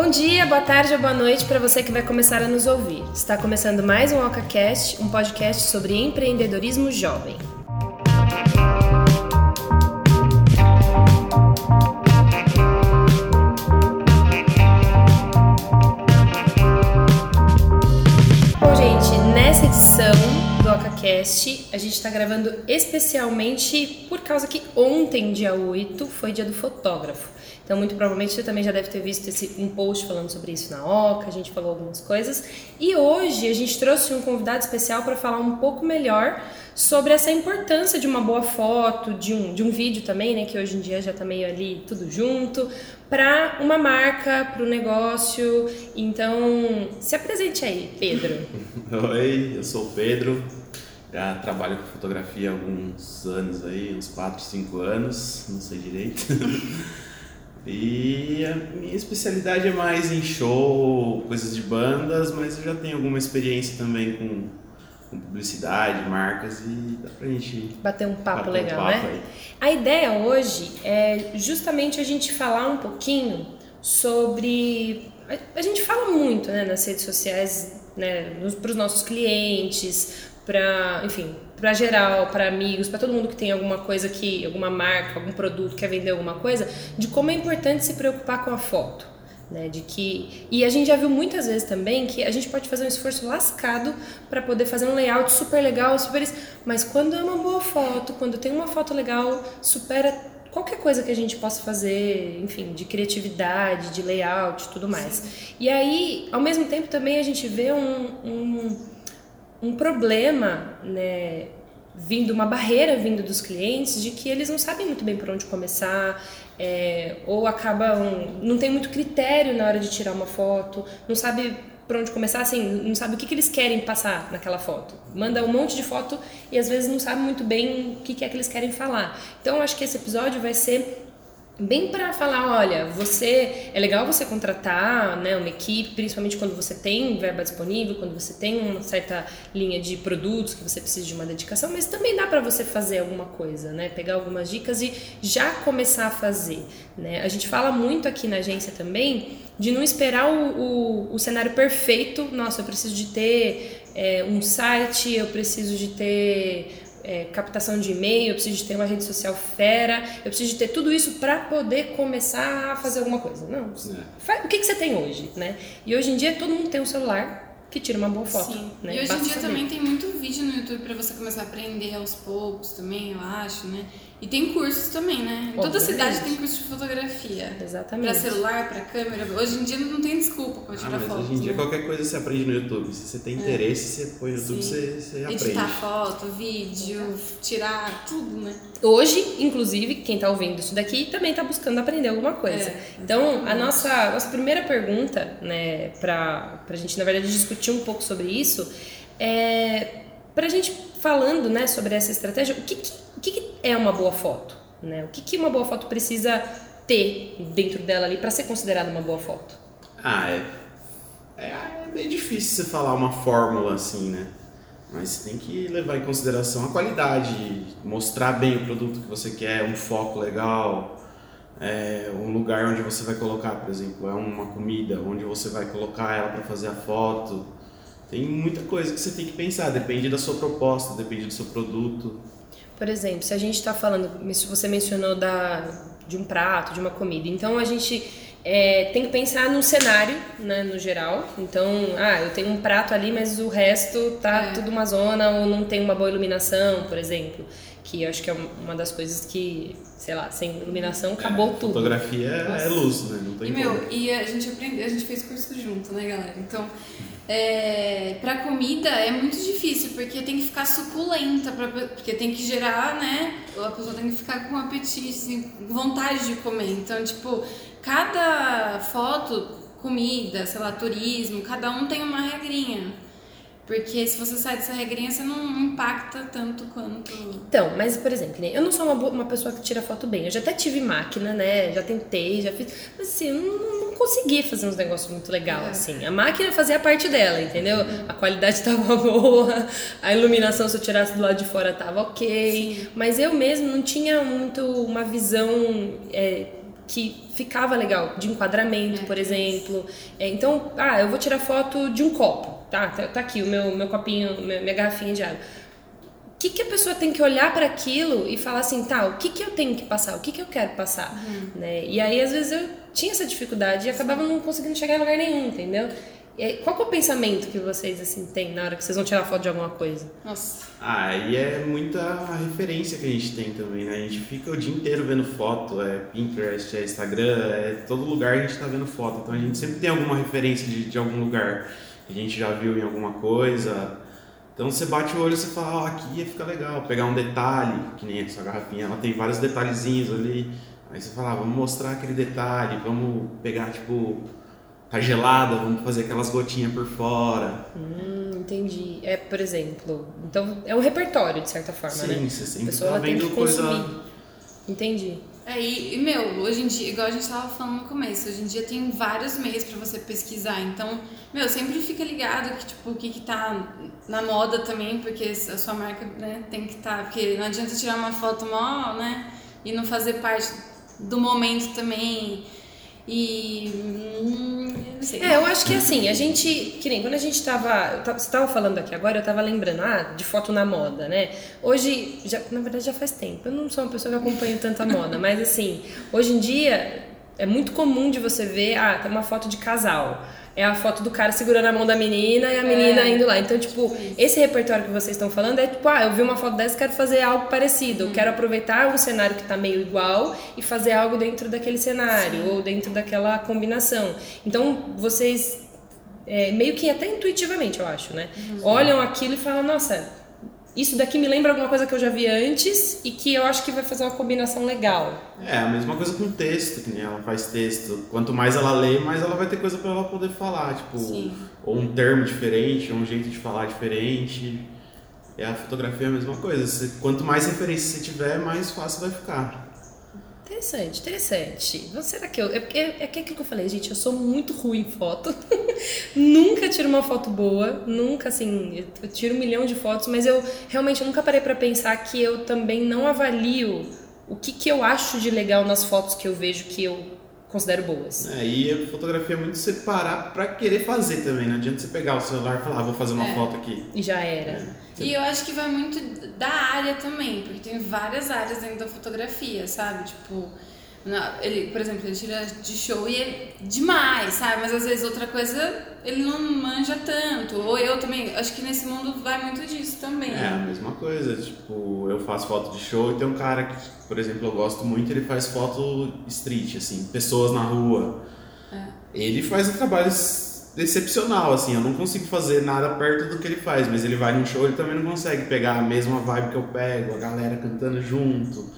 Bom dia, boa tarde ou boa noite para você que vai começar a nos ouvir. Está começando mais um OcaCast, um podcast sobre empreendedorismo jovem. Do OcaCast, a gente está gravando especialmente por causa que ontem, dia 8, foi dia do fotógrafo. Então, muito provavelmente você também já deve ter visto esse, um post falando sobre isso na OCA, a gente falou algumas coisas. E hoje a gente trouxe um convidado especial para falar um pouco melhor sobre essa importância de uma boa foto, de um, de um vídeo também, né, que hoje em dia já está meio ali tudo junto, para uma marca, para o negócio. Então, se apresente aí, Pedro. Oi, eu sou o Pedro, já trabalho com fotografia há alguns anos aí, uns 4, 5 anos, não sei direito. E a minha especialidade é mais em show, coisas de bandas, mas eu já tenho alguma experiência também com, com publicidade, marcas e dá pra gente bater um papo bater legal, um papo né? Aí. A ideia hoje é justamente a gente falar um pouquinho sobre a, gente fala muito, né, nas redes sociais, né, para os nossos clientes, para, enfim, para geral, para amigos, para todo mundo que tem alguma coisa que, alguma marca, algum produto quer vender alguma coisa, de como é importante se preocupar com a foto. Né, de que e a gente já viu muitas vezes também que a gente pode fazer um esforço lascado para poder fazer um layout super legal, super mas quando é uma boa foto, quando tem uma foto legal, supera qualquer coisa que a gente possa fazer, enfim, de criatividade, de layout, tudo mais. Sim. E aí, ao mesmo tempo também a gente vê um, um um problema, né, vindo, uma barreira vindo dos clientes de que eles não sabem muito bem por onde começar, é, ou acabam, não tem muito critério na hora de tirar uma foto, não sabe por onde começar, assim, não sabe o que, que eles querem passar naquela foto. Manda um monte de foto e às vezes não sabe muito bem o que, que é que eles querem falar. Então, acho que esse episódio vai ser bem para falar, olha, você é legal você contratar, né, uma equipe, principalmente quando você tem verba disponível, quando você tem uma certa linha de produtos que você precisa de uma dedicação, mas também dá para você fazer alguma coisa, né, pegar algumas dicas e já começar a fazer, né? A gente fala muito aqui na agência também de não esperar o, o, o cenário perfeito. Nossa, eu preciso de ter é, um site, eu preciso de ter é, captação de e-mail, eu preciso de ter uma rede social fera, eu preciso de ter tudo isso para poder começar a fazer alguma coisa. Não. É. O que, que você tem hoje, né? E hoje em dia todo mundo tem um celular que tira uma boa foto. Sim. Né? E hoje em dia saber. também tem muito vídeo no YouTube para você começar a aprender aos poucos também, eu acho, né? E tem cursos também, né? Toda cidade tem curso de fotografia. Exatamente. Pra celular, pra câmera. Hoje em dia não tem desculpa pra tirar ah, mas foto. Hoje em dia né? qualquer coisa você aprende no YouTube. Se você tem é. interesse, é. você põe no YouTube, você, você aprende. Editar foto, vídeo, tirar tudo, né? Hoje, inclusive, quem tá ouvindo isso daqui também tá buscando aprender alguma coisa. É, então, a nossa, nossa primeira pergunta, né, pra, pra gente, na verdade, discutir um pouco sobre isso, é pra gente falando, né, sobre essa estratégia, o que, que o que, que é uma boa foto? Né? O que, que uma boa foto precisa ter dentro dela ali para ser considerada uma boa foto? Ah, é, é, é bem difícil você falar uma fórmula assim, né? Mas você tem que levar em consideração a qualidade, mostrar bem o produto que você quer, um foco legal, é, um lugar onde você vai colocar, por exemplo, é uma comida, onde você vai colocar ela para fazer a foto. Tem muita coisa que você tem que pensar, depende da sua proposta, depende do seu produto. Por exemplo, se a gente está falando, você mencionou da, de um prato, de uma comida, então a gente é, tem que pensar num cenário, né, no geral. Então, ah, eu tenho um prato ali, mas o resto tá é. tudo uma zona ou não tem uma boa iluminação, por exemplo. Que eu acho que é uma das coisas que, sei lá, sem iluminação acabou é, tudo. Fotografia é luz, né? Não tem e, meu, e a gente aprendeu, a gente fez curso junto, né, galera? Então, é, para comida é muito difícil, porque tem que ficar suculenta, pra, porque tem que gerar, né? A pessoa tem que ficar com apetite, assim, vontade de comer. Então, tipo, cada foto, comida, sei lá, turismo, cada um tem uma regrinha. Porque se você sai dessa regrinha, você não impacta tanto quanto. Então, mas por exemplo, eu não sou uma, boa, uma pessoa que tira foto bem. Eu já até tive máquina, né? Já tentei, já fiz. Mas assim, eu não, não consegui fazer uns negócios muito legal, é. assim. A máquina fazia a parte dela, entendeu? Uhum. A qualidade tava boa, a iluminação, se eu tirasse do lado de fora, tava ok. Sim. Mas eu mesmo não tinha muito uma visão. É, que ficava legal, de enquadramento, é. por exemplo. É, então, ah, eu vou tirar foto de um copo, tá? Tá, tá aqui o meu, meu copinho, minha, minha garrafinha de água. O que, que a pessoa tem que olhar para aquilo e falar assim, tá, o que, que eu tenho que passar, o que, que eu quero passar, uhum. né? E aí, às vezes, eu tinha essa dificuldade e acabava não conseguindo chegar em lugar nenhum, entendeu? Qual é o pensamento que vocês assim têm na hora que vocês vão tirar foto de alguma coisa? Nossa. Ah, e é muita referência que a gente tem também, né? A gente fica o dia inteiro vendo foto, é Pinterest, é Instagram, é todo lugar a gente está vendo foto. Então a gente sempre tem alguma referência de, de algum lugar a gente já viu em alguma coisa. Então você bate o olho e você fala, oh, aqui ia ficar legal, pegar um detalhe, que nem essa garrafinha, ela tem vários detalhezinhos ali. Aí você fala, ah, vamos mostrar aquele detalhe, vamos pegar tipo tá gelada, vamos fazer aquelas gotinhas por fora. Hum, entendi. É, por exemplo, então é um repertório de certa forma, Sim, né? Sim, você sempre a pessoa tá vendo coisa. Entendi. É, e, e, meu, hoje em dia, igual a gente tava falando no começo, hoje em dia tem vários meios para você pesquisar. Então, meu, sempre fica ligado que, tipo, o que que tá na moda também, porque a sua marca, né, tem que estar. Tá, porque não adianta tirar uma foto mó, né, e não fazer parte do momento também. E. Hum. É, eu acho que assim, a gente. Que nem quando a gente tava. Você estava falando aqui agora, eu tava lembrando, ah, de foto na moda, né? Hoje, já, na verdade já faz tempo. Eu não sou uma pessoa que acompanha tanta moda, mas assim, hoje em dia é muito comum de você ver, ah, tem uma foto de casal é a foto do cara segurando a mão da menina e a menina é. indo lá. Então, tipo, esse repertório que vocês estão falando é tipo, ah, eu vi uma foto dessa e quero fazer algo parecido. Eu quero aproveitar um cenário que tá meio igual e fazer algo dentro daquele cenário Sim. ou dentro daquela combinação. Então, vocês é, meio que até intuitivamente, eu acho, né? Uhum. Olham aquilo e falam, nossa, isso daqui me lembra alguma coisa que eu já vi antes e que eu acho que vai fazer uma combinação legal. É, a mesma coisa com texto, que nem ela faz texto. Quanto mais ela lê, mais ela vai ter coisa para ela poder falar, tipo, Sim. ou um termo diferente, ou um jeito de falar diferente. É a fotografia é a mesma coisa. quanto mais referência você tiver, mais fácil vai ficar. Interessante, interessante. Não, será que eu. É porque é aquilo que eu falei, gente, eu sou muito ruim em foto. nunca tiro uma foto boa, nunca assim. Eu tiro um milhão de fotos, mas eu realmente nunca parei para pensar que eu também não avalio o que, que eu acho de legal nas fotos que eu vejo que eu considero boas. É, e a fotografia é muito você parar pra querer fazer também. Não adianta você pegar o celular e falar, ah, vou fazer uma é. foto aqui. E já era. É. E eu acho que vai muito da área também, porque tem várias áreas dentro da fotografia, sabe? Tipo, ele, por exemplo, ele tira de show e é demais, sabe? Mas às vezes outra coisa ele não manja tanto. Ou eu também, acho que nesse mundo vai muito disso também. É, a mesma coisa. Tipo, eu faço foto de show e tem um cara que, por exemplo, eu gosto muito, ele faz foto street, assim, pessoas na rua. É. Ele faz um trabalho excepcional, assim, eu não consigo fazer nada perto do que ele faz, mas ele vai num show, ele também não consegue pegar a mesma vibe que eu pego, a galera cantando junto.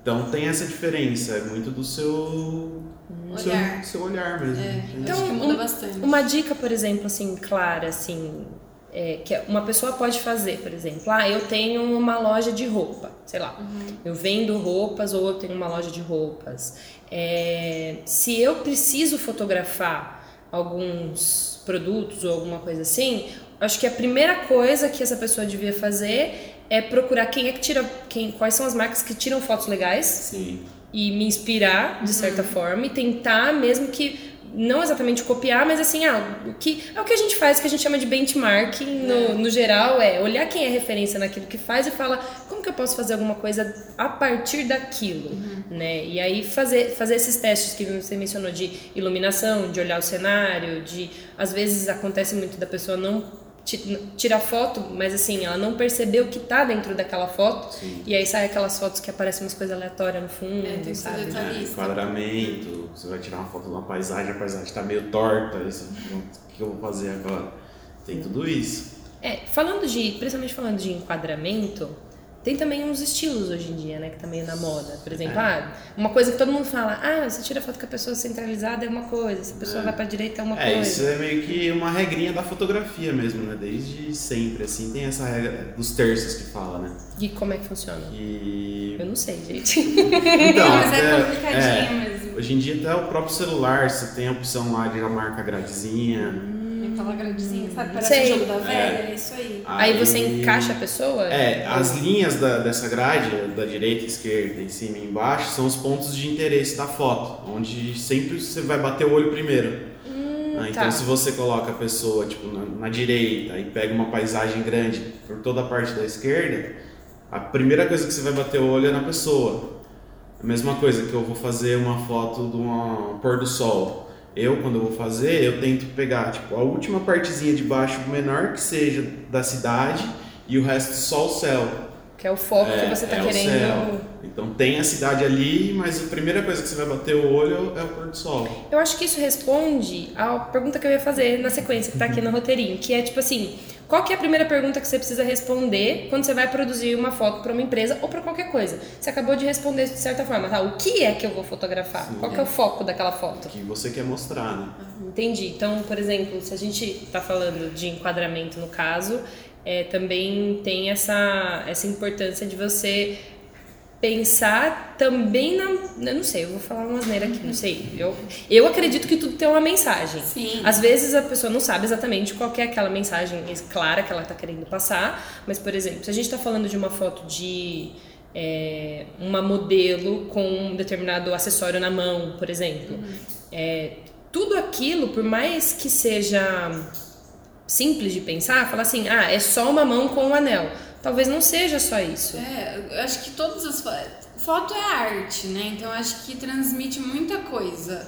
Então tem essa diferença, é muito do seu olhar, seu, seu olhar mesmo. É, então, acho que muda um, bastante. Uma dica, por exemplo, assim, clara, assim, é, que uma pessoa pode fazer, por exemplo, ah, eu tenho uma loja de roupa, sei lá, uhum. eu vendo roupas ou eu tenho uma loja de roupas. É, se eu preciso fotografar alguns produtos ou alguma coisa assim, acho que a primeira coisa que essa pessoa devia fazer é procurar quem é que tira, quem, quais são as marcas que tiram fotos legais. Sim. E me inspirar, de certa uhum. forma, e tentar, mesmo que não exatamente copiar, mas assim, ah, o que, é o que a gente faz, que a gente chama de benchmarking no, é. no geral, é olhar quem é referência naquilo que faz e fala como que eu posso fazer alguma coisa a partir daquilo, uhum. né? E aí fazer, fazer esses testes que você mencionou de iluminação, de olhar o cenário, de às vezes acontece muito da pessoa não tira foto, mas assim, ela não percebeu o que tá dentro daquela foto. Sim. E aí sai aquelas fotos que aparecem umas coisas aleatórias no fundo, é, tem sabe? É, enquadramento, você vai tirar uma foto de uma paisagem, a paisagem tá meio torta, isso, o que eu vou fazer agora? Tem tudo isso. É, falando de, principalmente falando de enquadramento, tem também uns estilos hoje em dia, né, que tá meio na moda. Por exemplo, é. ah, uma coisa que todo mundo fala, ah, você tira foto com a pessoa centralizada é uma coisa, se a pessoa é. vai pra direita é uma é, coisa. Isso é meio que uma regrinha da fotografia mesmo, né? Desde sempre, assim, tem essa regra dos terços que fala, né? E como é que funciona? E... Eu não sei, gente. Então, mas é, é complicadinho é, mesmo. Hoje em dia até o próprio celular, você tem a opção lá de marca gradezinha. Aquela gradezinha, sabe? Parece Sei. o jogo da velha, é, é isso aí. aí. Aí você encaixa a pessoa? É, as linhas da, dessa grade, da direita, esquerda, em cima e embaixo, são os pontos de interesse da foto, onde sempre você vai bater o olho primeiro. Hum, ah, então, tá. se você coloca a pessoa tipo, na, na, direita e pega uma paisagem grande por toda a parte da esquerda, a primeira coisa que você vai bater o olho é na pessoa. A mesma coisa que eu vou fazer uma foto de um pôr do sol. Eu, quando eu vou fazer, eu tento pegar tipo, a última partezinha de baixo, menor que seja da cidade, e o resto só o céu. Que é o foco é, que você está é querendo. Então tem a cidade ali, mas a primeira coisa que você vai bater o olho é o pôr do sol. Eu acho que isso responde à pergunta que eu ia fazer na sequência, que está aqui no roteirinho, que é tipo assim, qual que é a primeira pergunta que você precisa responder quando você vai produzir uma foto para uma empresa ou para qualquer coisa? Você acabou de responder de certa forma, tá? O que é que eu vou fotografar? Sim, qual que é o foco daquela foto? O que você quer mostrar, né? Entendi. Então, por exemplo, se a gente está falando de enquadramento no caso, é, também tem essa, essa importância de você pensar também na. Eu não sei, eu vou falar uma asneira aqui, não sei. Eu, eu acredito que tudo tem uma mensagem. Sim. Às vezes a pessoa não sabe exatamente qual é aquela mensagem clara que ela está querendo passar, mas, por exemplo, se a gente está falando de uma foto de. É, uma modelo com um determinado acessório na mão, por exemplo. Uhum. É, tudo aquilo, por mais que seja simples de pensar, falar assim, ah, é só uma mão com um anel talvez não seja só isso. É, eu acho que todas as foto é arte, né? Então eu acho que transmite muita coisa.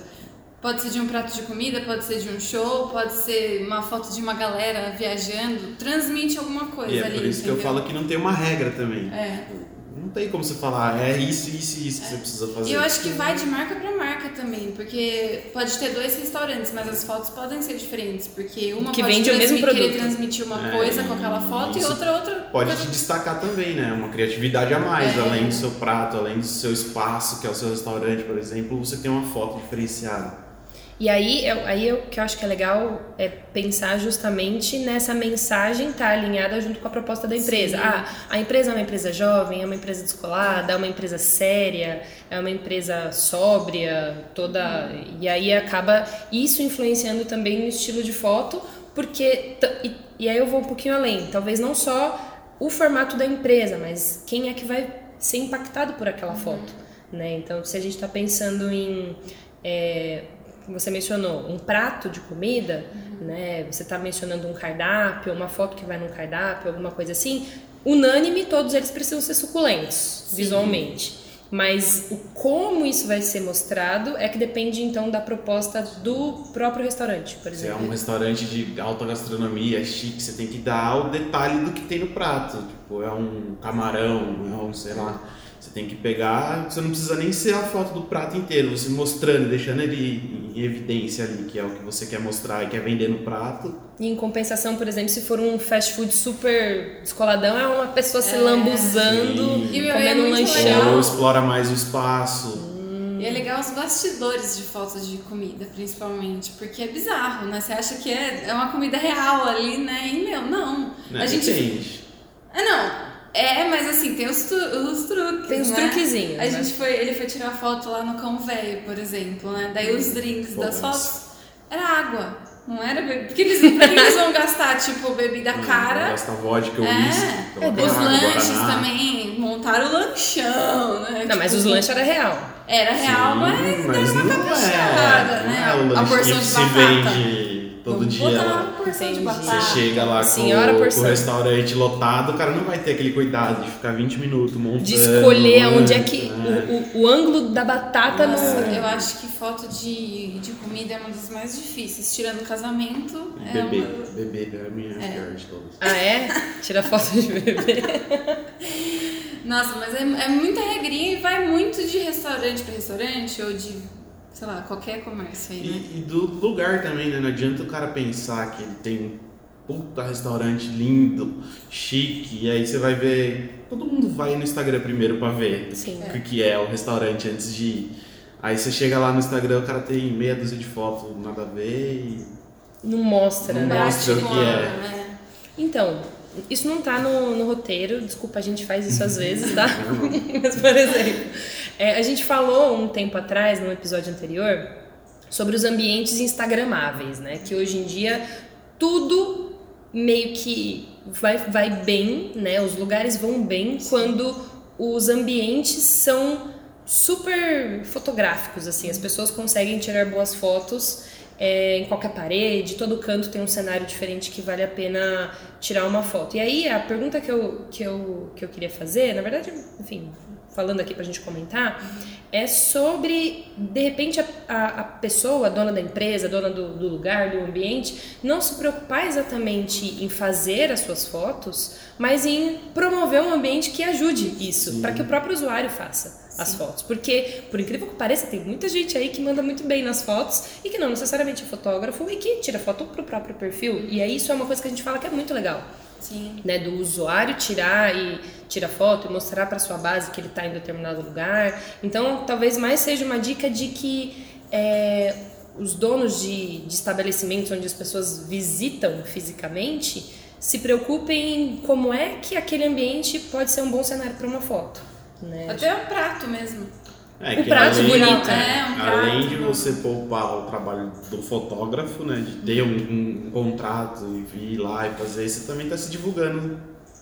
Pode ser de um prato de comida, pode ser de um show, pode ser uma foto de uma galera viajando, transmite alguma coisa e é ali. Por isso entendeu? que eu falo que não tem uma regra também. É não tem como você falar, é isso, isso e isso que você precisa fazer. E eu acho que vai de marca para marca também, porque pode ter dois restaurantes, mas as fotos podem ser diferentes, porque uma que pode vende o mesmo produto. querer transmitir uma é, coisa com aquela foto e outra outra. Pode coisa... te destacar também, né? Uma criatividade a mais, é. além do seu prato, além do seu espaço, que é o seu restaurante, por exemplo, você tem uma foto diferenciada. E aí, eu, aí o que eu acho que é legal é pensar justamente nessa mensagem estar tá alinhada junto com a proposta da empresa. Sim. Ah, a empresa é uma empresa jovem, é uma empresa descolada, é uma empresa séria, é uma empresa sóbria, toda. E aí acaba isso influenciando também no estilo de foto, porque. E, e aí eu vou um pouquinho além. Talvez não só o formato da empresa, mas quem é que vai ser impactado por aquela uhum. foto. Né? Então, se a gente está pensando em. É, você mencionou um prato de comida, uhum. né? Você está mencionando um cardápio, uma foto que vai num cardápio, alguma coisa assim. Unânime, todos eles precisam ser suculentos Sim. visualmente. Mas o como isso vai ser mostrado é que depende então da proposta do próprio restaurante, por exemplo. Se é um restaurante de alta gastronomia, chique, você tem que dar o detalhe do que tem no prato. Tipo, é um camarão, é um, sei lá você tem que pegar, você não precisa nem ser a foto do prato inteiro, você mostrando, deixando ele em evidência ali, que é o que você quer mostrar e quer vender no prato. E em compensação, por exemplo, se for um fast food super descoladão, é uma pessoa se é, lambuzando, sim. comendo um lanchão. Ou explora mais o espaço. E é legal os bastidores de fotos de comida, principalmente, porque é bizarro, né? Você acha que é, é uma comida real ali, né? E meu, não. não a gente. Depende. É, não. É, mas assim, tem os, os truques. Tem os né? truquezinhos. A né? gente foi, ele foi tirar foto lá no cão velho, por exemplo, né? Daí os drinks Pô, das fotos era água. Não era bebida. Porque eles, pra que eles vão gastar, tipo, bebida cara? Gasta vodka, uísque. É, é os lanches Guaraná. também. Montaram o lanchão, né? Não, tipo, mas os lanches era real. Era real, Sim, mas, mas não, é, né? Não é o lanche a porção que de se vende todo Vamos dia. Você chega lá Senhora com, com o restaurante lotado, o cara não vai ter aquele cuidado de ficar 20 minutos montando. De escolher onde é que. É. O, o, o, ângulo da batata Nossa, no. Eu acho que foto de, de comida é uma das mais difíceis. Tirando casamento. É bebê. Uma... Bebê é a minha é. pior de todas. Ah, é? Tira foto de bebê. Nossa, mas é, é muita regrinha e vai muito de restaurante para restaurante ou de sei lá, qualquer comércio aí, né? E, e, do lugar também, né? Não adianta o cara pensar que ele tem um puta restaurante lindo, chique, e aí você vai ver. Todo mundo vai no Instagram primeiro pra ver Sim, o é. que é o restaurante antes de ir. Aí você chega lá no Instagram, o cara tem meia dúzia de fotos, nada a ver e. Não mostra, não né? Mostra o que é. Né? Então, isso não tá no, no roteiro, desculpa, a gente faz isso às vezes, tá? Mas, por exemplo, é, a gente falou um tempo atrás, no episódio anterior, sobre os ambientes instagramáveis, né? Que hoje em dia tudo meio que vai, vai bem, né? Os lugares vão bem quando os ambientes são super fotográficos, assim. As pessoas conseguem tirar boas fotos é, em qualquer parede, todo canto tem um cenário diferente que vale a pena tirar uma foto. E aí a pergunta que eu, que eu, que eu queria fazer, na verdade, enfim, falando aqui pra gente comentar, é sobre, de repente, a, a, a pessoa, a dona da empresa, a dona do, do, lugar, do ambiente, não se preocupar exatamente em fazer as suas fotos, mas em promover um ambiente que ajude isso, para que o próprio usuário faça as fotos. Porque, por incrível que pareça, tem muita gente aí que manda muito bem nas fotos e que não necessariamente é fotógrafo e que tira foto pro próprio perfil. E aí isso é uma coisa que a gente fala que é muito legal. Sim. Né, do usuário tirar e tira foto e mostrar para sua base que ele está em determinado lugar. Então, talvez mais seja uma dica de que é, os donos de, de estabelecimentos onde as pessoas visitam fisicamente se preocupem como é que aquele ambiente pode ser um bom cenário para uma foto. Né? Até o prato mesmo. É, o prato além, bonito. É, um prato. Além de você poupar o trabalho do fotógrafo, né? De ter um, um, contrato e vir lá e fazer, você também está se divulgando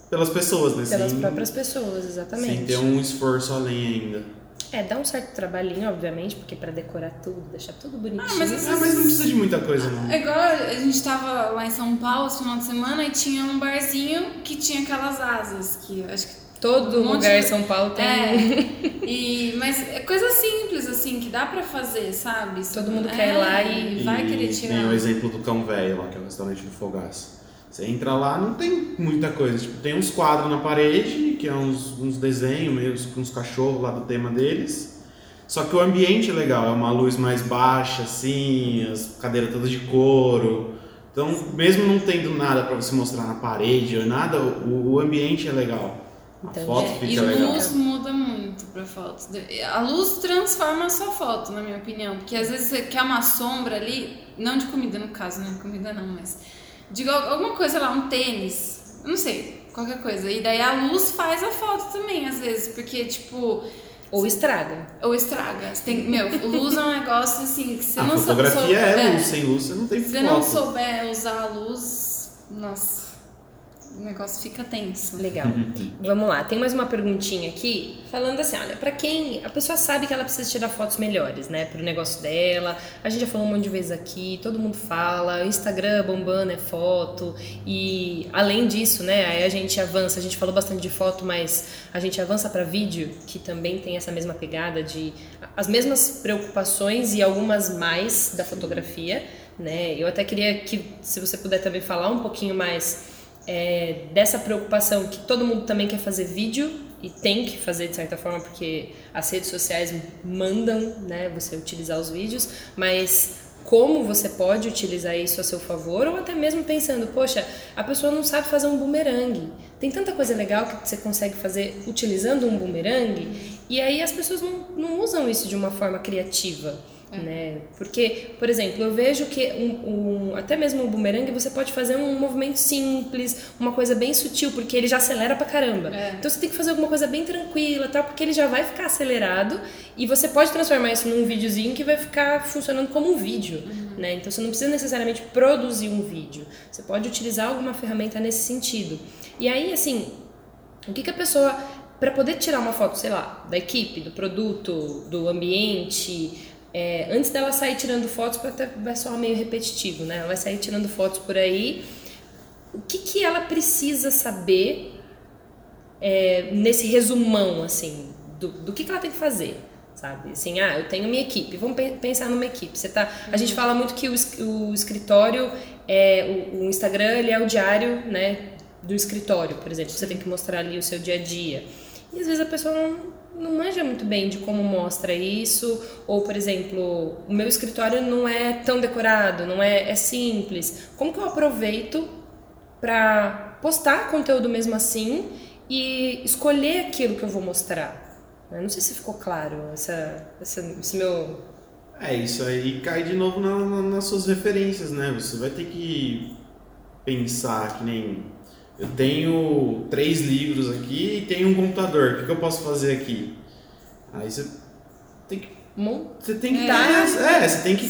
pelas pessoas, né? Pelas sem, próprias pessoas, exatamente. Sem ter um esforço além ainda. É, dá um certo trabalhinho, obviamente, porque para decorar tudo, deixar tudo bonitinho. Ah, mas, Ah, mas não precisa de muita coisa, não. É igual a gente tava lá em São Paulo esse final de semana e tinha um barzinho que tinha aquelas asas, que eu acho que Todo Um lugar em de- São Paulo tem. É, e, mas é coisa simples, assim, que dá pra fazer, sabe? Todo mundo É, quer ir lá e vai querer Tem tirar. o exemplo do Cão Velho lá, que é o restaurante do Fogaço. Você entra lá, não tem muita coisa. Tipo, tem uns quadros na parede, que é uns, uns desenhos mesmo, com uns cachorros lá do tema deles. Só que o ambiente é legal, é uma luz mais baixa, assim, as cadeiras todas de couro. Então, mesmo não tendo nada pra você mostrar na parede ou nada, o, o ambiente é legal. A Entendi. foto É, fica e legal. luz muda muito pra foto. A luz transforma a sua foto, na minha opinião. Porque às vezes você quer uma sombra ali, não de comida no caso, né? Comida não, mas. Digo alguma coisa lá, um tênis, não sei, qualquer coisa. E daí a luz faz a foto também, às vezes, porque, tipo, Ou estraga. ou estraga. Você tem, meu, luz é um negócio assim que você A não sou- fotografia sou- é luz, sem luz você não tem Se você foto. não souber usar a luz, nossa, o negócio fica tenso. Legal. Vamos lá, tem mais uma perguntinha aqui, falando assim, olha, pra quem a pessoa sabe que ela precisa tirar fotos melhores, né, pro negócio dela. A gente já falou um monte de vezes aqui, todo mundo fala, Instagram bombando é foto e além disso, né, aí a gente avança, a gente falou bastante de foto, mas a gente avança pra vídeo, que também tem essa mesma pegada de as mesmas preocupações e algumas mais da fotografia, né? Eu até queria que se você puder também falar um pouquinho mais é, dessa preocupação que todo mundo também quer fazer vídeo e tem que fazer de certa forma porque as redes sociais mandam né, você utilizar os vídeos, mas como você pode utilizar isso a seu favor ou até mesmo pensando, poxa, a pessoa não sabe fazer um bumerangue. Tem tanta coisa legal que você consegue fazer utilizando um bumerangue e aí as pessoas não, não usam isso de uma forma criativa. Né? Porque, por exemplo, eu vejo que um, um- até mesmo o bumerangue você pode fazer um movimento simples, uma coisa bem sutil, porque ele já acelera pra caramba. É. Então você tem que fazer alguma coisa bem tranquila, tal, porque ele já vai ficar acelerado e você pode transformar isso num videozinho que vai ficar funcionando como um vídeo, né? Então você não precisa necessariamente produzir um vídeo. Você pode utilizar alguma ferramenta nesse sentido. E aí, assim, o que, que a pessoa, para poder tirar uma foto, sei lá, da equipe, do produto, do ambiente, é, antes dela sair tirando fotos, até vai soar meio repetitivo, né? Ela vai sair tirando fotos por aí. O que, que ela precisa saber é, nesse resumão, assim, do, do que, que ela tem que fazer? Sabe? Assim, ah, eu tenho minha equipe. Vamos pe- pensar numa equipe. Você tá, a gente fala muito que o, o escritório, é, o, o Instagram, ele é o diário, né, do escritório, por exemplo. Você tem que mostrar ali o seu dia a dia. E às vezes a pessoa não, não manja muito bem de como mostra isso. Ou, por exemplo, o meu escritório não é tão decorado, não é, é simples. Como que eu aproveito para postar conteúdo mesmo assim e escolher aquilo que eu vou mostrar? Eu não sei se ficou claro essa, essa, esse meu. É, isso aí cai de novo na- na- nas suas referências, né? Você vai ter que pensar que nem. Eu tenho três livros aqui e tenho um computador. O que, que eu posso fazer aqui? Aí você tem que. Você tem que É. dar. É, você tem que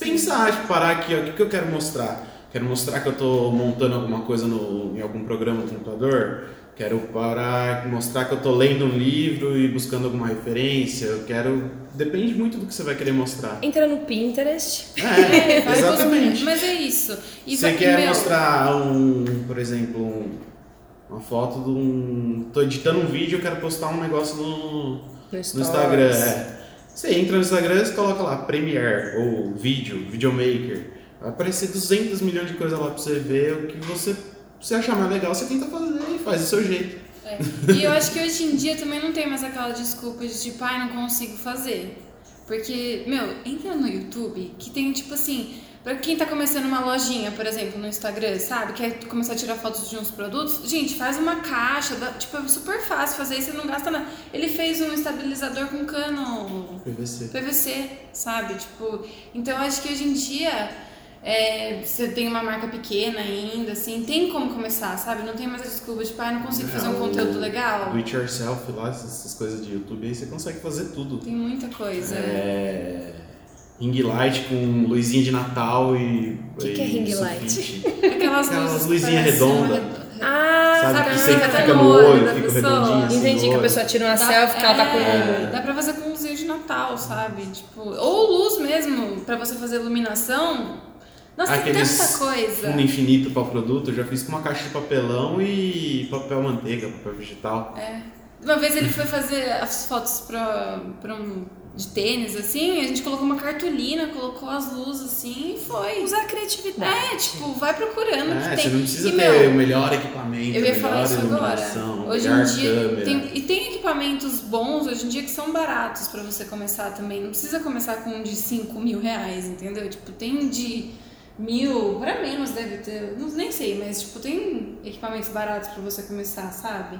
pensar, tipo, parar aqui, ó, o que, que eu quero mostrar? quero mostrar que eu estou montando alguma coisa no, em algum programa do computador, quero para mostrar que eu estou lendo um livro e buscando alguma referência, eu quero... Depende muito do que você vai querer mostrar. Entra no Pinterest. É, exatamente. Mas é isso. Você quer meu, mostrar um, por exemplo, um- uma foto de um. tô editando um vídeo, eu quero postar um negócio no, No, no. Instagram. é. Você entra no Instagram e coloca lá Premiere ou vídeo, videomaker. Vai aparecer 200 milhões de coisas lá pra você ver. O que você, você achar mais legal, você tenta fazer faz do seu jeito. É. E eu acho que hoje em dia também não tem mais aquela desculpa de tipo, ai, não consigo fazer. Porque, meu, entra no YouTube que tem tipo assim, pra quem tá começando uma lojinha, por exemplo, no Instagram, sabe? Quer começar a tirar fotos de uns produtos, gente, faz uma caixa, dá- tipo, é super fácil fazer isso, você não gasta nada. Ele fez um estabilizador com cano PVC. PVC, sabe? Tipo, então eu acho que hoje em dia é, você tem uma marca pequena ainda, assim, tem como começar, sabe? Não tem mais a desculpa de, pai, não consigo fazer um É, o conteúdo legal. Do it yourself lá, essas coisas de YouTube aí, você consegue fazer tudo. Tem muita coisa. É. Ring light com luzinha de Natal e. Que que é ring light? Aquelas, Aquelas luzinhas redondas. redo- Ah, Sabe sabe que sempre fica fica no olho fica pessoa. redondinho assim. entendi que a pessoa tira uma Dá- selfie que ela tá com. é, Dá pra fazer com luzinha de Natal, sabe? Tipo, ou luz mesmo, pra você fazer iluminação. Nossa, tem Aqueles tanta coisa. fundo infinito para produto, eu já fiz com uma caixa de papelão e papel manteiga, papel vegetal. É. Uma vez ele foi fazer as fotos pra, pra um, de tênis, assim, a gente colocou uma cartolina, colocou as luzes assim e foi. Usar a criatividade. É, tipo, vai procurando o que É, tem. você não precisa E, ter meu, o melhor equipamento, Eu a ia falar melhor isso agora. iluminação, Hoje em dia câmera. tem, e tem equipamentos bons hoje em dia que são baratos pra você começar também. Não precisa começar com um de 5 mil reais, entendeu? Tipo, tem de mil, pra menos deve ter, não, nem sei, mas tipo, tem equipamentos baratos pra você começar, sabe?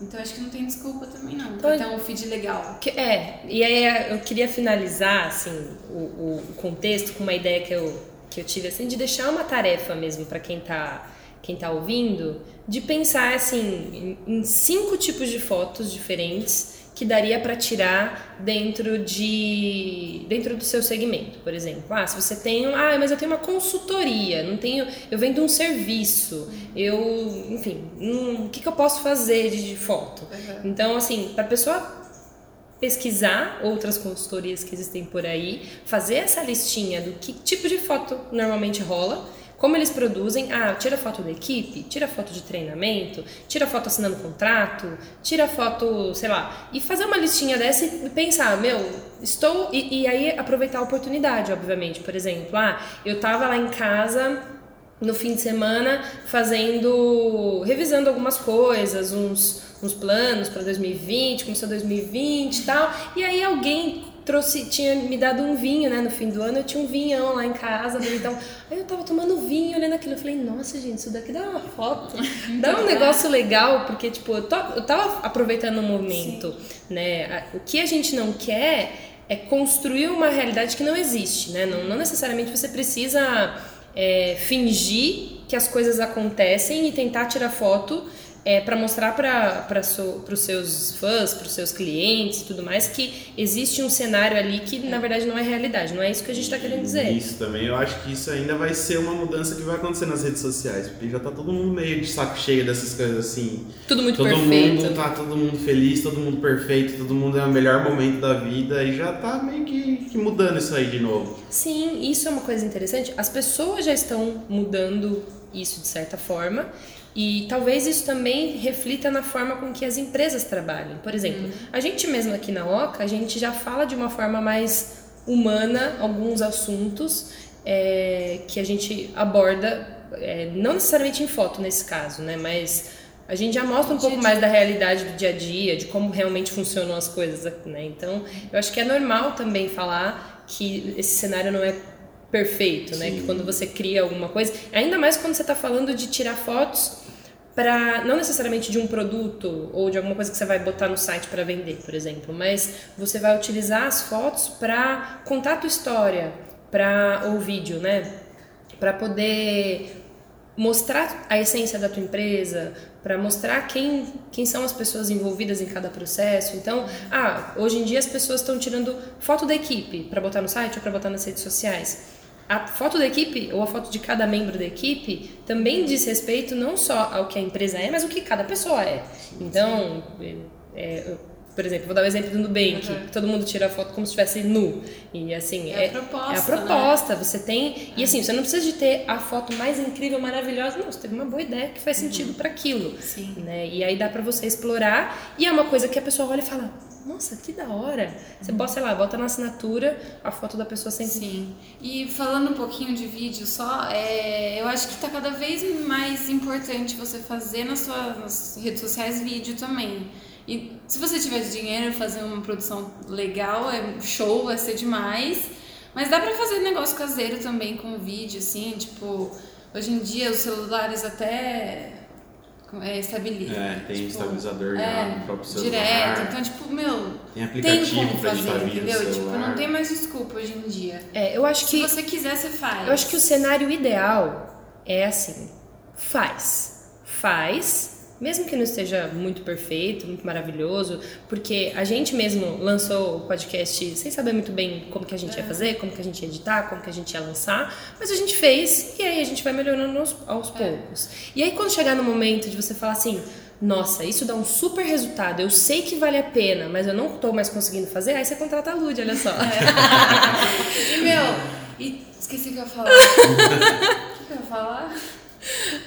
Então acho que não tem desculpa também não. Pra ter um feed legal. Que- É, e aí eu queria finalizar assim o, o contexto com uma ideia que eu, que eu tive assim de deixar uma tarefa mesmo para quem tá quem tá ouvindo, de pensar assim em cinco tipos de fotos diferentes que daria para tirar dentro de dentro do seu segmento, por exemplo. Ah, se você tem, um- ah, mas eu tenho uma consultoria, não tenho, eu vendo um serviço, eu, enfim, hum, o que, que eu posso fazer de, de foto? Então, assim, para pessoa pesquisar outras consultorias que existem por aí, fazer essa listinha do que tipo de foto normalmente rola, como eles produzem, ah, tira foto da equipe, tira foto de treinamento, tira foto assinando contrato, tira foto, sei lá, e fazer uma listinha dessa e pensar, meu, estou. E, e aí aproveitar a oportunidade, obviamente. Por exemplo, ah, eu tava lá em casa no fim de semana fazendo, revisando algumas coisas, uns, uns planos para 2020, começou 2020 e tal. E aí alguém trouxe, tinha me dado um vinho, né, no fim do ano, eu tinha um vinhão lá em casa, então, aí eu tava tomando vinho, olhando aquilo, eu falei, nossa, gente, isso daqui dá uma foto, dá um negócio legal, porque, tipo, eu, eu tava aproveitando o momento, né, A- o que a gente não quer é construir uma realidade que não existe, né, não, não necessariamente você precisa é, fingir que as coisas acontecem e tentar tirar foto é, para mostrar para os seus fãs, para os seus clientes e tudo mais que existe um cenário ali que na verdade não é realidade, não é isso que a gente está querendo dizer. Isso também, eu acho que isso ainda vai ser uma mudança que vai acontecer nas redes sociais, porque já tá todo mundo meio de saco cheio dessas coisas assim. Tudo muito todo perfeito. mundo tá todo mundo feliz, todo mundo perfeito, todo mundo é o melhor momento da vida e já tá meio que, que mudando isso aí de novo. Sim, isso é uma coisa interessante. As pessoas já estão mudando isso de certa forma. E talvez isso também reflita na forma com que as empresas trabalham. Por exemplo, a gente mesmo aqui na OCA, a gente já fala de uma forma mais humana alguns assuntos é, que a gente aborda, é, não necessariamente em foto nesse caso, né? Mas a gente já mostra um pouco mais da realidade do dia a dia, de como realmente funcionam as coisas, né? Então, eu acho que é normal também falar que esse cenário não é perfeito, né? Que quando você cria alguma coisa, ainda mais quando você está falando de tirar fotos para não necessariamente de um produto ou de alguma coisa que você vai botar no site para vender, por exemplo, mas você vai utilizar as fotos para contar a tua história, para ou vídeo, né? Para poder mostrar a essência da tua empresa, para mostrar quem, quem são as pessoas envolvidas em cada processo. Então, ah, hoje em dia as pessoas estão tirando foto da equipe para botar no site ou para botar nas redes sociais. A foto da equipe ou a foto de cada membro da equipe também diz respeito não só ao que a empresa é, mas o que cada pessoa é. Então, é, por exemplo, vou dar o um exemplo do Nubank, uhum. que todo mundo tira a foto como se estivesse nu. E assim, é, é, a proposta. É a proposta. Né? Você tem. E assim, você não precisa de ter a foto mais incrível, maravilhosa. Não, você teve uma boa ideia que faz sentido uhum. para aquilo. Sim. Né? E aí dá para você explorar. E é uma coisa que a pessoa olha e fala: nossa, que da hora. Você uhum. bota, sei lá, bota na assinatura a foto da pessoa sem Sim. E falando um pouquinho de vídeo só, é, eu acho que está cada vez mais importante você fazer nas suas redes sociais vídeo também. E se você tiver dinheiro, fazer uma produção legal, é show, vai ser demais. Mas dá pra fazer negócio caseiro também com vídeo, assim, tipo, hoje em dia os celulares até é, estabilizam. É, tem tipo, estabilizador é, no próprio celular. Direto, então, tipo, meu. Tem aplicativo tem como pra fazer, entendeu? Tipo, não tem mais desculpa hoje em dia. É, eu acho Se que. Se você quiser, você faz. Eu acho que o cenário ideal é assim: faz. Faz mesmo que não esteja muito perfeito, muito maravilhoso, porque a gente mesmo lançou o podcast sem saber muito bem como que a gente ia fazer, como que a gente ia editar, como que a gente ia lançar, mas a gente fez e aí a gente vai melhorando aos, aos é. poucos. E aí quando chegar no momento de você falar assim, nossa, isso dá um super resultado, eu sei que vale a pena, mas eu não estou mais conseguindo fazer, aí você contrata a Lud, olha só. É. e meu, e esqueci o que eu ia falar. o que eu ia falar?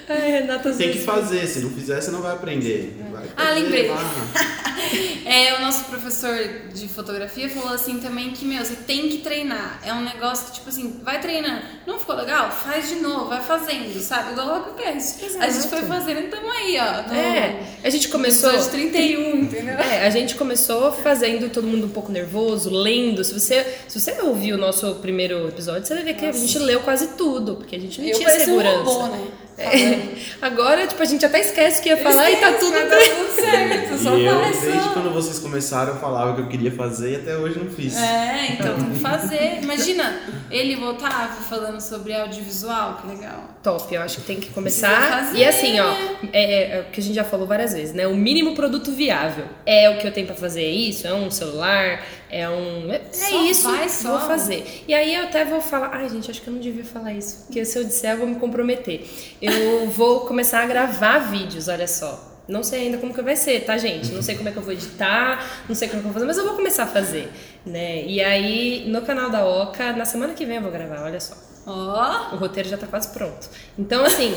Ai, Renata, Tem que fazer, se não fizer, você não vai aprender. Vai ah, lembrei. é, o nosso professor de fotografia falou assim também que, meu, você tem que treinar. É um negócio que, tipo assim, vai treinando. Não ficou legal? Faz de novo, vai fazendo, sabe? Igual o podcast. A gente foi fazendo, então aí, ó. No, é, a gente começou. De 31, entendeu? É, a gente começou fazendo todo mundo um pouco nervoso, lendo. Se você, se você ouviu o nosso primeiro episódio, você vai ver que Nossa. a gente leu quase tudo, porque a gente não Eu tinha segurança. Um robô, né? É. Agora, tipo, a gente até esquece que ia falar Esquece, e tá tudo, tá tudo certo. Só e eu, desde quando vocês começaram, eu falava que eu queria fazer e até hoje não fiz. É, então tem que fazer. Imagina, ele voltava falando sobre audiovisual, que legal. Top, eu acho que tem que começar. E assim, ó, é, é, o que a gente já falou várias vezes, né? O mínimo produto viável. É o que eu tenho pra fazer isso? É um celular? É um. É, é isso, vai, só. vou fazer. E aí eu até vou falar. Ai, gente, acho que eu não devia falar isso. Porque se eu disser, eu vou me comprometer. Eu vou começar a gravar vídeos, olha só. Não sei ainda como que vai ser, tá, gente? Não sei como é que eu vou editar, não sei como que eu vou fazer, mas eu vou começar a fazer, né? E aí, no canal da Oca, na semana que vem eu vou gravar, olha só. Ó! Oh. O roteiro já tá quase pronto. Então, assim...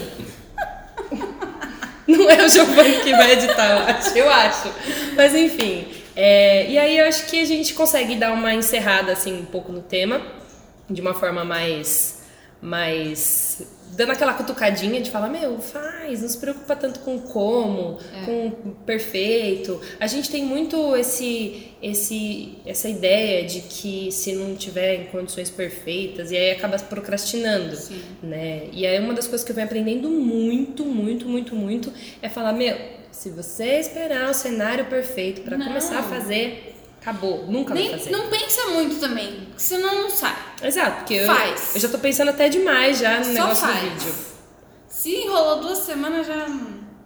não é o Giovanni que vai editar, eu acho. Eu acho. Mas, enfim. É, e aí, eu acho que a gente consegue dar uma encerrada, assim, um pouco no tema. De uma forma mais... Mais dando aquela cutucadinha de falar, meu, faz, não se preocupa tanto com como, é. com perfeito. A gente tem muito esse, esse, essa ideia de que se não tiver em condições perfeitas, e aí acaba procrastinando, Sim. né? E aí uma das coisas que eu venho aprendendo muito, muito, muito, muito é falar, meu, se você esperar o cenário perfeito para começar a fazer, Acabou, nunca Nem, vai fazer. Não pensa muito também, senão não sai. Exato, porque faz. Eu, eu já tô pensando até demais já no só negócio faz. do vídeo. Se enrolou duas semanas, já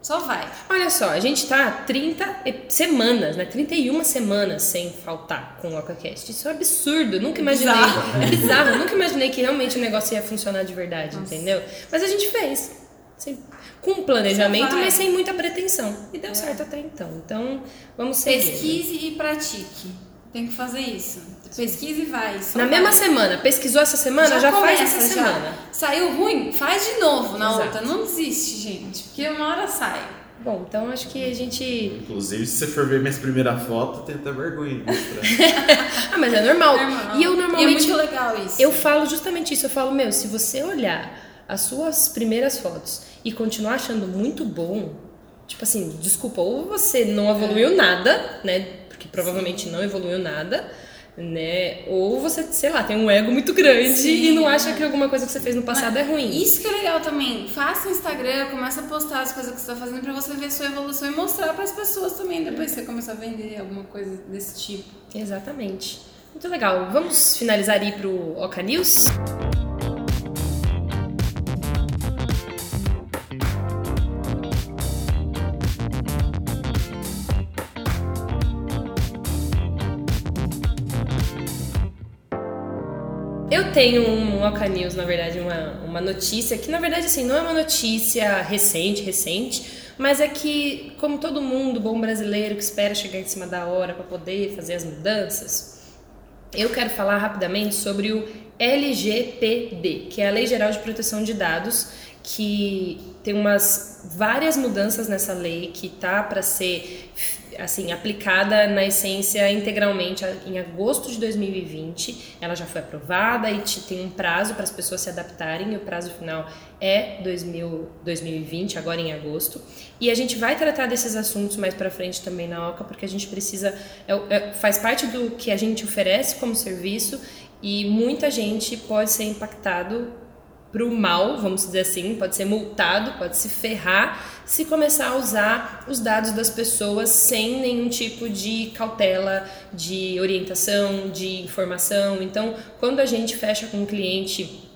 só vai. Olha só, a gente tá 30 semanas, né? 31 semanas sem faltar com o OcaCast. Isso é um absurdo, nunca imaginei. Bizarro. É bizarro, eu nunca imaginei que realmente o negócio ia funcionar de verdade, Nossa. entendeu? Mas a gente fez. Sem, com planejamento, mas sem muita pretensão. E deu é. certo até então. Então, vamos seguir. Pesquise e pratique. Tem que fazer isso. Pesquise e vai. na vai. mesma semana. Pesquisou essa semana? Já, já faz essa já. semana. Saiu ruim? Faz de novo na Exato. outra. Não desiste, gente. Porque uma hora sai. Bom, então acho que a gente. Inclusive, se você for ver minha primeira foto, tem até vergonha de mostrar. ah, mas é normal. normal. E eu normalmente. E é muito legal isso. Eu falo justamente isso. Eu falo, meu, se você olhar as suas primeiras fotos e continuar achando muito bom, tipo assim, desculpa, ou você não evoluiu é. nada, né? Porque provavelmente Sim. não evoluiu nada, né? Ou você, sei lá, tem um ego muito grande Sim, e não acha é. que alguma coisa que você fez no passado Mas é ruim. Isso que é legal também. Faça o Instagram, começa a postar as coisas que você está fazendo para você ver sua evolução e mostrar para as pessoas também depois que você começar a vender alguma coisa desse tipo. Exatamente. Muito legal. Vamos finalizar aí pro Oca News? Eu tenho um Oca News, na verdade, uma, uma notícia que, na verdade, assim, não é uma notícia recente, recente, mas é que, como todo mundo, bom brasileiro que espera chegar em cima da hora para poder fazer as mudanças, eu quero falar rapidamente sobre o LGPD, que é a Lei Geral de Proteção de Dados, que tem umas várias mudanças nessa lei que tá para ser assim aplicada na essência integralmente em agosto de 2020. Ela já foi aprovada e tem um prazo para as pessoas se adaptarem. E o prazo final é 2000, 2020, agora em agosto. E a gente vai tratar desses assuntos mais para frente também na OCA, porque a gente precisa é, é, faz parte do que a gente oferece como serviço e muita gente pode ser impactado para o mal, vamos dizer assim, pode ser multado, pode se ferrar se começar a usar os dados das pessoas sem nenhum tipo de cautela, de orientação, de informação. Então, quando a gente fecha com um cliente,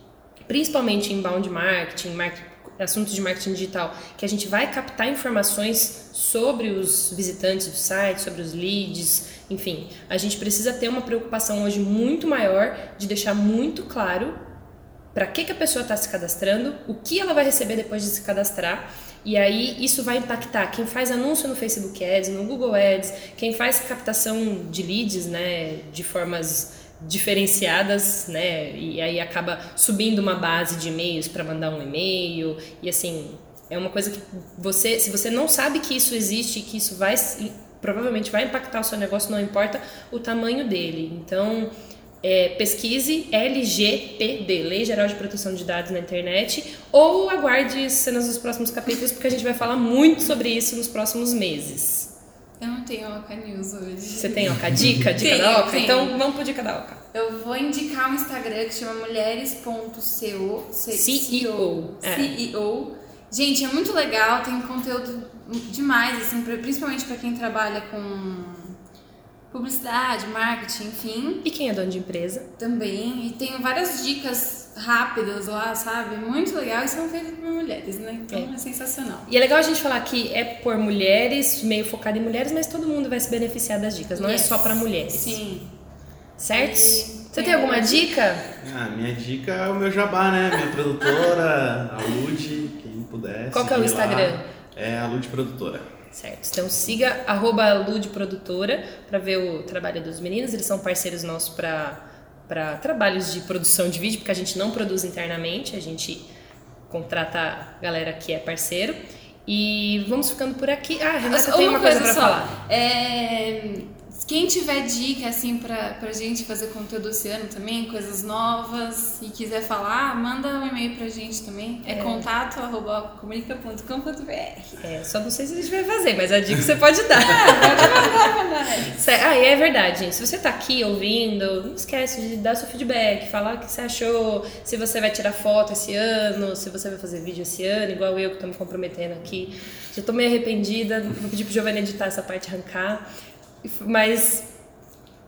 principalmente em inbound marketing, marketing assuntos de marketing digital, que a gente vai captar informações sobre os visitantes do site, sobre os leads, enfim, a gente precisa ter uma preocupação hoje muito maior de deixar muito claro para que, que a pessoa está se cadastrando, o que ela vai receber depois de se cadastrar. E aí isso vai impactar quem faz anúncio no Facebook Ads, no Google Ads, quem faz captação de leads, né, de formas diferenciadas, né, e aí acaba subindo uma base de e-mails para mandar um e-mail e assim é uma coisa que você, se você não sabe que isso existe, que isso vai provavelmente vai impactar o seu negócio, não importa o tamanho dele. Então é, pesquise LGPD, Lei Geral de Proteção de Dados na Internet, ou aguarde cenas dos próximos capítulos, porque a gente vai falar muito sobre isso nos próximos meses. Eu não tenho Oca News hoje. Você tem Oca Dica? Dica tenho, da Oca? Tenho. Então vamos pro Dica da Oca. Eu vou indicar um Instagram que chama mulheres.co CEO. É. CEO. Gente, é muito legal, tem conteúdo demais, assim, principalmente para quem trabalha com publicidade, marketing, enfim. E quem é dono de empresa? Também. E tem várias dicas rápidas lá, sabe? Muito legal e são feitas por mulheres, né? Então é. é. sensacional. E é legal a gente falar que é por mulheres, meio focado em mulheres, mas todo mundo vai se beneficiar das dicas, não é yes. é só para mulheres. Sim. Certo? E Você tem alguma dica? Ah, minha dica é o meu jabá, né? Minha produtora, a Lud, quem puder. Qual que é o Instagram? Lá. É a Lud Produtora. Certo. Então siga arroba Lude Produtora para ver o trabalho dos meninos. Eles são parceiros nossos para trabalhos de produção de vídeo, porque a gente não produz internamente, a gente contrata a galera que é parceiro. E vamos ficando por aqui. Ah, Renata, tem uma coisa, coisa para falar. É, quem tiver dica, assim, pra, pra gente fazer conteúdo esse ano também, coisas novas, e quiser falar, manda um e-mail pra gente também. É, é contato arroba comunica.com.br. É, só não sei se a gente vai fazer, mas a dica você pode dar. é. Ah, e é verdade, gente. Se você tá aqui ouvindo, não esquece de dar seu feedback, falar o que você achou, se você vai tirar foto esse ano, se você vai fazer vídeo esse ano, igual eu que tô me comprometendo aqui. Já tô meio arrependida, vou pedir pro Giovanni editar essa parte arrancar. Mas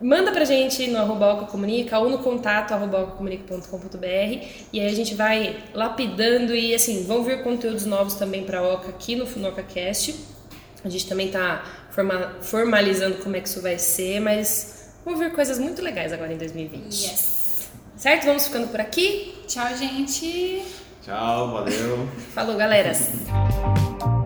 manda pra gente no arroba comunica ou no contato arroba comunica.com.br e aí a gente vai lapidando e assim, vão vir conteúdos novos também pra Oca aqui no FunocaCast. A gente também tá formalizando como é que isso vai ser, mas vão vir coisas muito legais agora em 2020. Yes. Certo? Vamos ficando por aqui. Tchau, gente. Tchau, valeu. Falou, galera.